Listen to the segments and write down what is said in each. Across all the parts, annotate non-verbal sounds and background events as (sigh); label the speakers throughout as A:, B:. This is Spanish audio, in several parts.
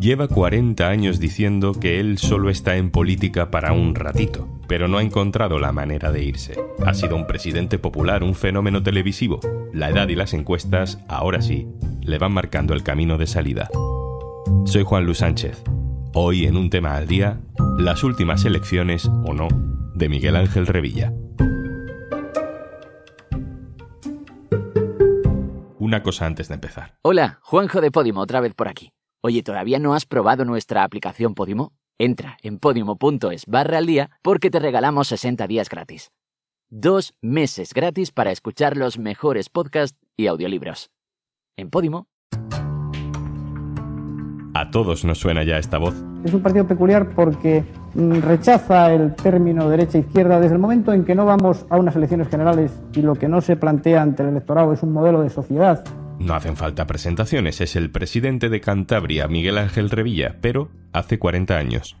A: Lleva 40 años diciendo que él solo está en política para un ratito, pero no ha encontrado la manera de irse. Ha sido un presidente popular, un fenómeno televisivo. La edad y las encuestas, ahora sí, le van marcando el camino de salida. Soy Juan Luis Sánchez. Hoy en un tema al día, las últimas elecciones, o no, de Miguel Ángel Revilla. Una cosa antes de empezar.
B: Hola, Juanjo de Podimo, otra vez por aquí. Oye, ¿todavía no has probado nuestra aplicación Podimo? Entra en podimo.es barra al día porque te regalamos 60 días gratis. Dos meses gratis para escuchar los mejores podcasts y audiolibros. En Podimo.
A: A todos nos suena ya esta voz.
C: Es un partido peculiar porque mm, rechaza el término derecha-izquierda desde el momento en que no vamos a unas elecciones generales y lo que no se plantea ante el electorado es un modelo de sociedad
A: no hacen falta presentaciones, es el presidente de Cantabria, Miguel Ángel Revilla, pero hace 40 años.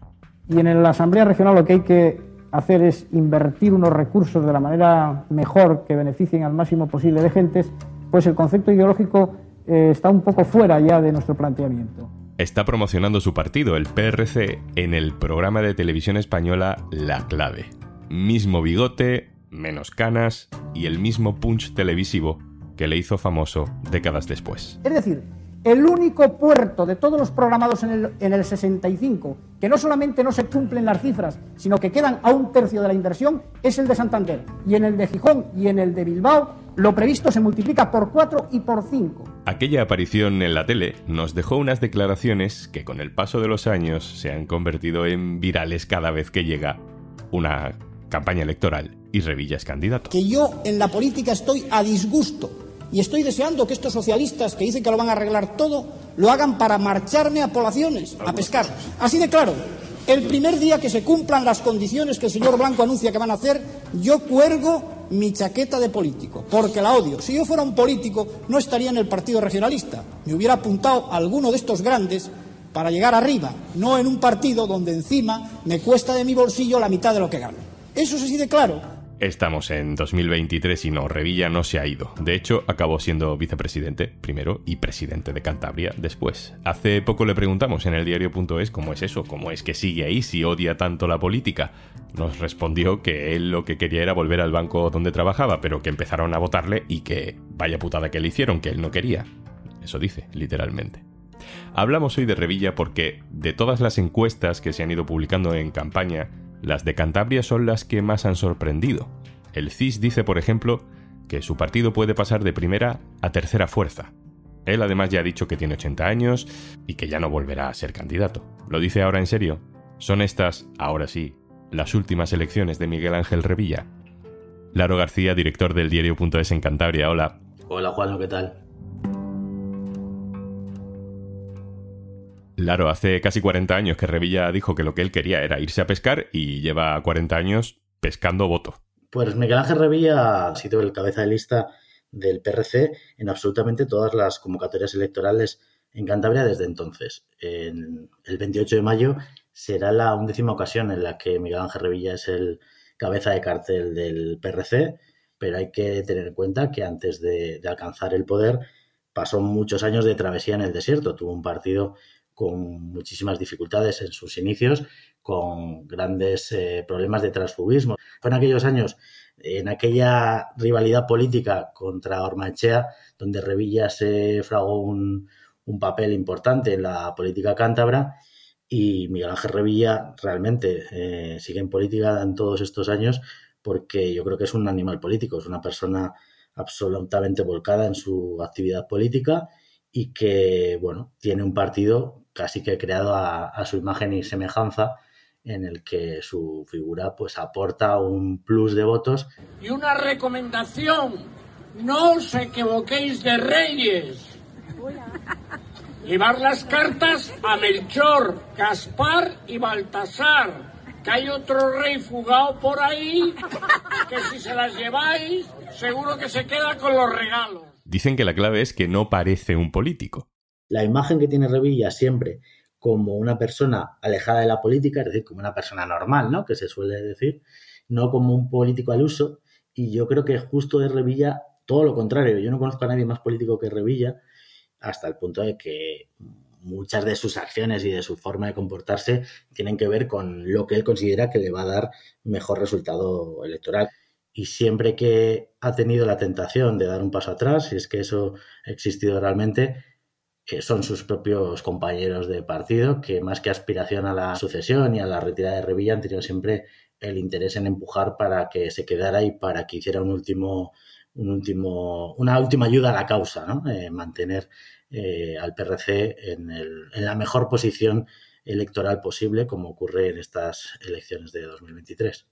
C: Y en la Asamblea Regional lo que hay que hacer es invertir unos recursos de la manera mejor que beneficien al máximo posible de gentes, pues el concepto ideológico eh, está un poco fuera ya de nuestro planteamiento.
A: Está promocionando su partido, el PRC, en el programa de televisión española La Clave. Mismo bigote, menos canas y el mismo punch televisivo que le hizo famoso décadas después.
C: Es decir, el único puerto de todos los programados en el, en el 65, que no solamente no se cumplen las cifras, sino que quedan a un tercio de la inversión, es el de Santander. Y en el de Gijón y en el de Bilbao, lo previsto se multiplica por cuatro y por cinco.
A: Aquella aparición en la tele nos dejó unas declaraciones que con el paso de los años se han convertido en virales cada vez que llega una campaña electoral y Revilla es candidato.
C: Que yo en la política estoy a disgusto y estoy deseando que estos socialistas que dicen que lo van a arreglar todo, lo hagan para marcharme a poblaciones, a pescar. Así de claro. El primer día que se cumplan las condiciones que el señor Blanco anuncia que van a hacer, yo cuelgo mi chaqueta de político, porque la odio. Si yo fuera un político, no estaría en el Partido Regionalista. Me hubiera apuntado a alguno de estos grandes para llegar arriba, no en un partido donde encima me cuesta de mi bolsillo la mitad de lo que gano. Eso es así de claro.
A: Estamos en 2023 y no, Revilla no se ha ido. De hecho, acabó siendo vicepresidente primero y presidente de Cantabria después. Hace poco le preguntamos en el diario.es cómo es eso, cómo es que sigue ahí si odia tanto la política. Nos respondió que él lo que quería era volver al banco donde trabajaba, pero que empezaron a votarle y que vaya putada que le hicieron, que él no quería. Eso dice, literalmente. Hablamos hoy de Revilla porque de todas las encuestas que se han ido publicando en campaña, las de Cantabria son las que más han sorprendido. El CIS dice, por ejemplo, que su partido puede pasar de primera a tercera fuerza. Él además ya ha dicho que tiene 80 años y que ya no volverá a ser candidato. ¿Lo dice ahora en serio? ¿Son estas, ahora sí, las últimas elecciones de Miguel Ángel Revilla? Laro García, director del diario.es en Cantabria, hola.
D: Hola Juan, ¿qué tal?
A: Claro, hace casi 40 años que Revilla dijo que lo que él quería era irse a pescar y lleva 40 años pescando voto.
D: Pues Miguel Ángel Revilla ha sido el cabeza de lista del PRC en absolutamente todas las convocatorias electorales en Cantabria desde entonces. En el 28 de mayo será la undécima ocasión en la que Miguel Ángel Revilla es el cabeza de cartel del PRC, pero hay que tener en cuenta que antes de, de alcanzar el poder pasó muchos años de travesía en el desierto. Tuvo un partido con muchísimas dificultades en sus inicios, con grandes eh, problemas de transfugismo. Fue en aquellos años, en aquella rivalidad política contra Ormachea, donde Revilla se fragó un, papel importante en la política cántabra y Miguel Ángel Revilla realmente eh, sigue en política en todos estos años porque yo creo que es un animal político, es una persona absolutamente volcada en su actividad política y que, bueno, tiene un partido casi que creado a, su imagen y semejanza en el que su figura pues aporta un plus de votos.
E: Y una recomendación, no os equivoquéis de reyes. Llevar las cartas a Melchor, Gaspar y Baltasar, que hay otro rey fugado por ahí, que si se las lleváis, seguro que se queda con los regalos.
A: Dicen que la clave es que no parece un político
D: la imagen que tiene Revilla siempre como una persona alejada de la política, es decir, como una persona normal, ¿no? Que se suele decir, no como un político al uso. Y yo creo que justo de Revilla todo lo contrario. Yo no conozco a nadie más político que Revilla hasta el punto de que muchas de sus acciones y de su forma de comportarse tienen que ver con lo que él considera que le va a dar mejor resultado electoral. Y siempre que ha tenido la tentación de dar un paso atrás, si es que eso ha existido realmente, eh, son sus propios compañeros de partido que más que aspiración a la sucesión y a la retirada de Revilla han tenido siempre el interés en empujar para que se quedara y para que hiciera un último, un último, una última ayuda a la causa, ¿no? Eh, mantener eh, al PRC en, en la mejor posición electoral posible, como ocurre en estas elecciones de 2023.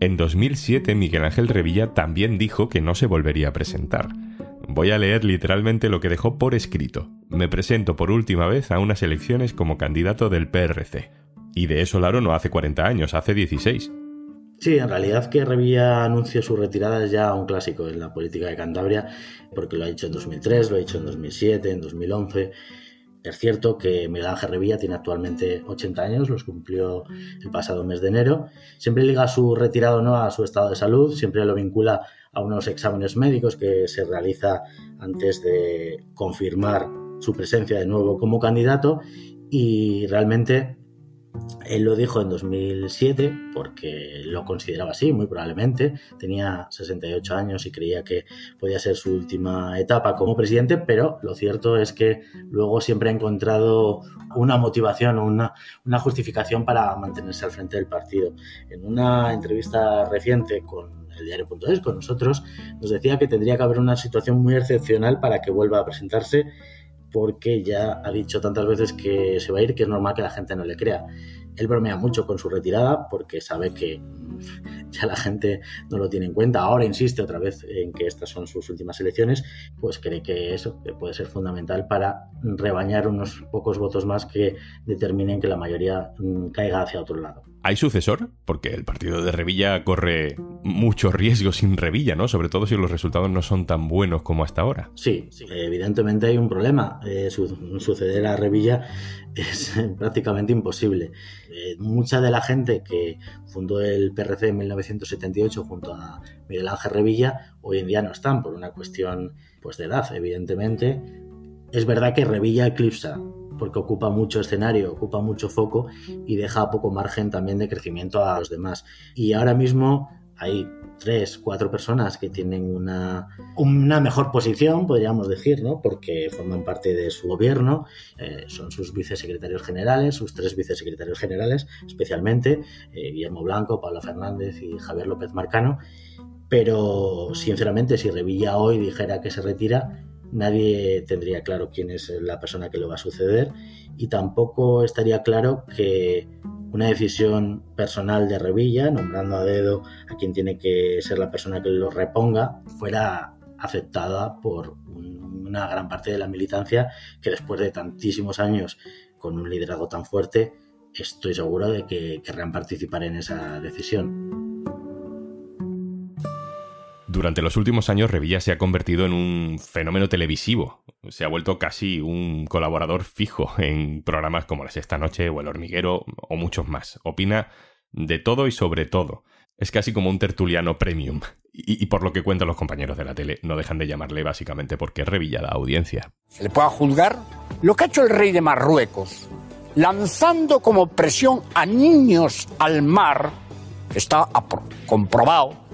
A: En 2007 Miguel Ángel Revilla también dijo que no se volvería a presentar. Voy a leer literalmente lo que dejó por escrito. Me presento por última vez a unas elecciones como candidato del PRC. Y de eso Laro no hace 40 años, hace 16.
D: Sí, en realidad que Revilla anuncie su retirada es ya un clásico en la política de Cantabria, porque lo ha hecho en 2003, lo ha hecho en 2007, en 2011. Es cierto que Miguel Ángel Revilla tiene actualmente 80 años, los cumplió el pasado mes de enero. Siempre liga su retirado no a su estado de salud, siempre lo vincula a unos exámenes médicos que se realiza antes de confirmar su presencia de nuevo como candidato y realmente él lo dijo en 2007 porque lo consideraba así, muy probablemente. Tenía 68 años y creía que podía ser su última etapa como presidente, pero lo cierto es que luego siempre ha encontrado una motivación una, una justificación para mantenerse al frente del partido. En una entrevista reciente con el diario.es, con nosotros, nos decía que tendría que haber una situación muy excepcional para que vuelva a presentarse porque ya ha dicho tantas veces que se va a ir que es normal que la gente no le crea. Él bromea mucho con su retirada porque sabe que (laughs) ya la gente no lo tiene en cuenta. Ahora insiste otra vez en que estas son sus últimas elecciones, pues cree que eso puede ser fundamental para rebañar unos pocos votos más que determinen que la mayoría mm, caiga hacia otro lado.
A: ¿Hay sucesor? Porque el partido de Revilla corre mucho riesgo sin Revilla, ¿no? Sobre todo si los resultados no son tan buenos como hasta ahora.
D: Sí, evidentemente hay un problema. Eh, suceder a Revilla es (laughs) prácticamente imposible. Eh, mucha de la gente que fundó el PRC en 1978 junto a Miguel Ángel Revilla hoy en día no están por una cuestión pues, de edad, evidentemente. Es verdad que Revilla eclipsa porque ocupa mucho escenario, ocupa mucho foco y deja poco margen también de crecimiento a los demás. Y ahora mismo hay tres, cuatro personas que tienen una, una mejor posición, podríamos decir, ¿no? porque forman parte de su gobierno, eh, son sus vicesecretarios generales, sus tres vicesecretarios generales, especialmente, eh, Guillermo Blanco, Pablo Fernández y Javier López Marcano. Pero, sinceramente, si Revilla hoy dijera que se retira, nadie tendría claro quién es la persona que lo va a suceder y tampoco estaría claro que una decisión personal de Revilla, nombrando a dedo a quien tiene que ser la persona que lo reponga, fuera aceptada por una gran parte de la militancia que después de tantísimos años con un liderazgo tan fuerte, estoy seguro de que querrán participar en esa decisión.
A: Durante los últimos años, Revilla se ha convertido en un fenómeno televisivo. Se ha vuelto casi un colaborador fijo en programas como La Sexta Noche o El Hormiguero o muchos más. Opina de todo y sobre todo. Es casi como un tertuliano premium. Y, por lo que cuentan los compañeros de la tele, no dejan de llamarle básicamente porque Revilla la audiencia.
E: ¿Se le puede juzgar? Lo que ha hecho el rey de Marruecos, lanzando como presión a niños al mar, está comprobado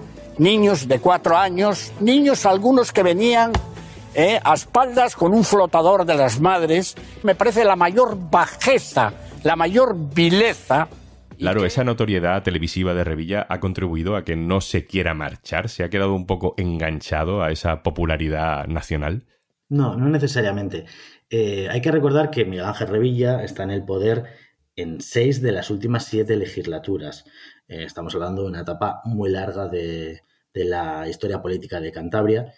E: niños de cuatro años, niños algunos que venían eh, a espaldas con un flotador de las madres. Me parece la mayor bajeza, la mayor vileza.
A: Claro, esa notoriedad televisiva de Revilla ha contribuido a que no se quiera marchar, se ha quedado un poco enganchado a esa popularidad nacional.
D: No, no necesariamente. Eh, hay que recordar que Miguel Ángel Revilla está en el poder en seis de las últimas siete legislaturas. Eh, estamos hablando de una etapa muy larga de, la historia política de Cantabria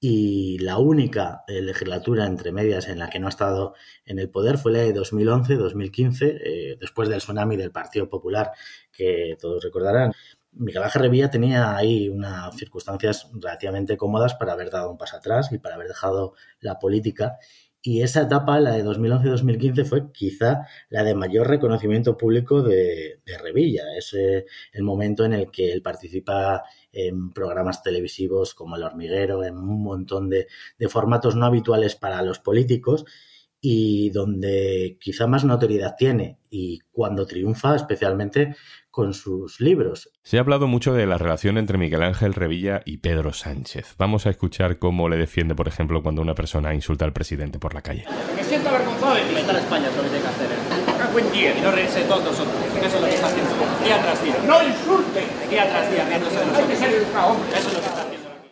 D: y la única eh, legislatura entre medias en la que no ha estado en el poder fue la de 2011-2015, eh, después del tsunami del Partido Popular, que todos recordarán. Miguel Ángel Revilla tenía ahí unas circunstancias relativamente cómodas para haber dado un paso atrás y para haber dejado la política Y esa etapa, la de 2011-2015, fue quizá la de mayor reconocimiento público de, Revilla. Es el momento en el que él participa en programas televisivos como El Hormiguero, en un montón de, de formatos no habituales para los políticos y donde quizá más notoriedad tiene y cuando triunfa especialmente con sus libros.
A: Se ha hablado mucho de la relación entre Miguel Ángel Revilla y Pedro Sánchez. Vamos a escuchar cómo le defiende, por ejemplo, cuando una persona insulta al presidente por la calle.
F: Me siento avergonzado de ti. a España es lo que tiene que hacer. ¿eh? Cago en día. Y no reírse de todos nosotros. Eso es lo que está haciendo. Día tras día.
E: ¡No insulte!
F: Día tras día, riéndose de nosotros.
E: Hay que ser educado, hombre.
F: Eso es lo que está haciendo.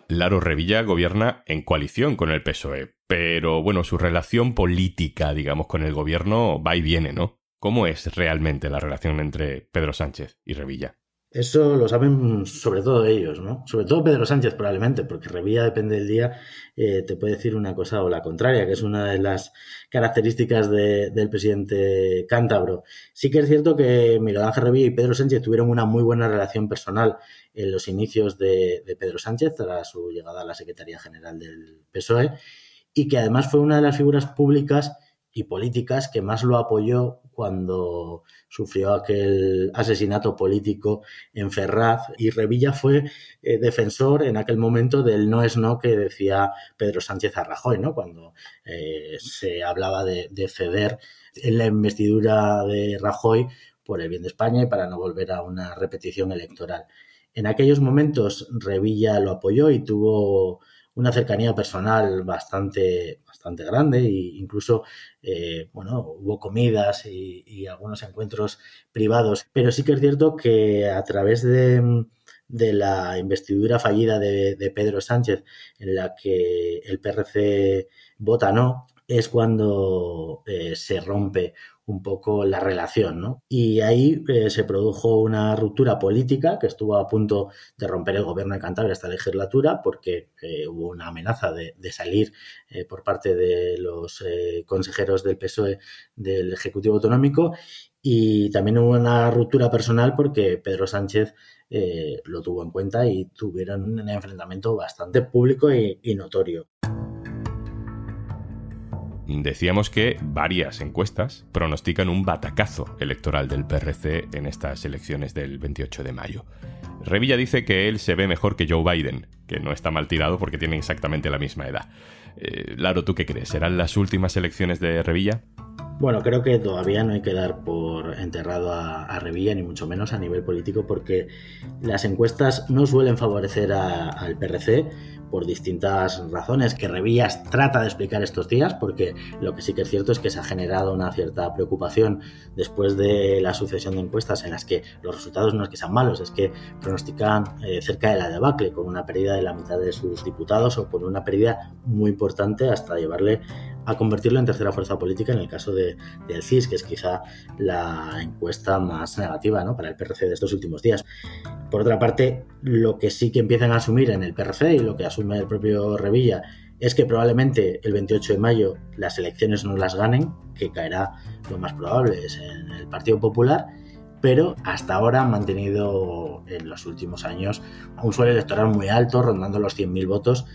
A: Laro Revilla gobierna en coalición con el PSOE, pero bueno, su relación política, digamos, con el gobierno va y viene, ¿no? ¿Cómo es realmente la relación entre Pedro Sánchez y Revilla?
D: Eso lo saben sobre todo ellos, ¿no? Sobre todo Pedro Sánchez probablemente, porque Revilla depende del día, eh, te puede decir una cosa o la contraria, que es una de las características del presidente cántabro. Sí que es cierto que Miguel Ángel Revilla y Pedro Sánchez tuvieron una muy buena relación personal en los inicios de, de Pedro Sánchez, tras su llegada a la Secretaría General del PSOE, y que además fue una de las figuras públicas y políticas que más lo apoyó cuando sufrió aquel asesinato político en Ferraz y Revilla fue eh, defensor en aquel momento del no es no que decía Pedro Sánchez a Rajoy, ¿no? cuando eh, se hablaba de, de, ceder en la investidura de Rajoy por el bien de España y para no volver a una repetición electoral. En aquellos momentos Revilla lo apoyó y tuvo una cercanía personal bastante, bastante grande e incluso, eh, bueno, hubo comidas y, algunos encuentros privados, pero sí que es cierto que a través de, la investidura fallida de, Pedro Sánchez, en la que el PRC vota no, es cuando eh, se rompe un poco la relación, ¿no? Y ahí eh, se produjo una ruptura política que estuvo a punto de romper el gobierno de Cantabria esta legislatura porque eh, hubo una amenaza de, salir eh, por parte de los consejeros del PSOE del Ejecutivo Autonómico y también hubo una ruptura personal porque Pedro Sánchez lo tuvo en cuenta y tuvieron un enfrentamiento bastante público y notorio.
A: Decíamos que varias encuestas pronostican un batacazo electoral del PRC en estas elecciones del 28 de mayo. Revilla dice que él se ve mejor que Joe Biden, que no está mal tirado porque tienen exactamente la misma edad. Eh, Laro, ¿tú qué crees? ¿Serán las últimas elecciones de Revilla?
D: Bueno, creo que todavía no hay que dar por enterrado a, Revilla, ni mucho menos a nivel político, porque las encuestas no suelen favorecer al PRC por distintas razones que Revillas trata de explicar estos días, porque lo que sí que es cierto es que se ha generado una cierta preocupación después de la sucesión de encuestas en las que los resultados no es que sean malos, es que pronostican eh, cerca de la debacle, con una pérdida de la mitad de sus diputados o con una pérdida muy importante hasta llevarle a convertirlo en tercera fuerza política en el caso de, del CIS, que es quizá la encuesta más negativa ¿no? para el PRC de estos últimos días. Por otra parte, lo que sí que empiezan a asumir en el PRC y lo que asume el propio Revilla es que probablemente el 28 de mayo las elecciones no las ganen, que caerá lo más probable es en el Partido Popular, pero hasta ahora han mantenido en los últimos años un suelo electoral muy alto, rondando los 100.000 votos,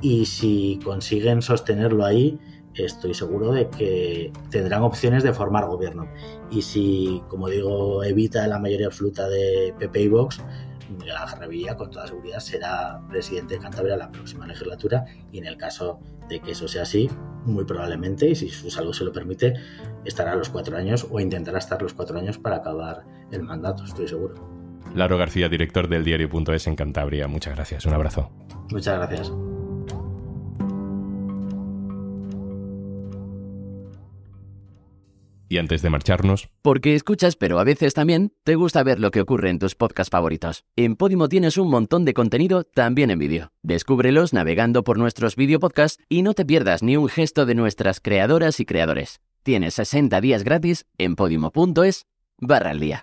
D: y si consiguen sostenerlo ahí, estoy seguro de que tendrán opciones de formar gobierno. Y si, como digo, evita la mayoría absoluta de PP y Vox, Miguel Ángel Revilla con toda seguridad será presidente de Cantabria la próxima legislatura y en el caso de que eso sea así, muy probablemente, y si su salud se lo permite, estará los cuatro años o intentará estar los cuatro años para acabar el mandato, estoy seguro.
A: Laro García, director del diario.es en Cantabria, muchas gracias, un abrazo.
D: Muchas gracias.
A: Y antes de marcharnos...
B: Porque escuchas, pero a veces también te gusta ver lo que ocurre en tus podcasts favoritos. En Podimo tienes un montón de contenido también en vídeo. Descúbrelos navegando por nuestros vídeo podcasts y no te pierdas ni un gesto de nuestras creadoras y creadores. Tienes 60 días gratis en podimo.es barra al día.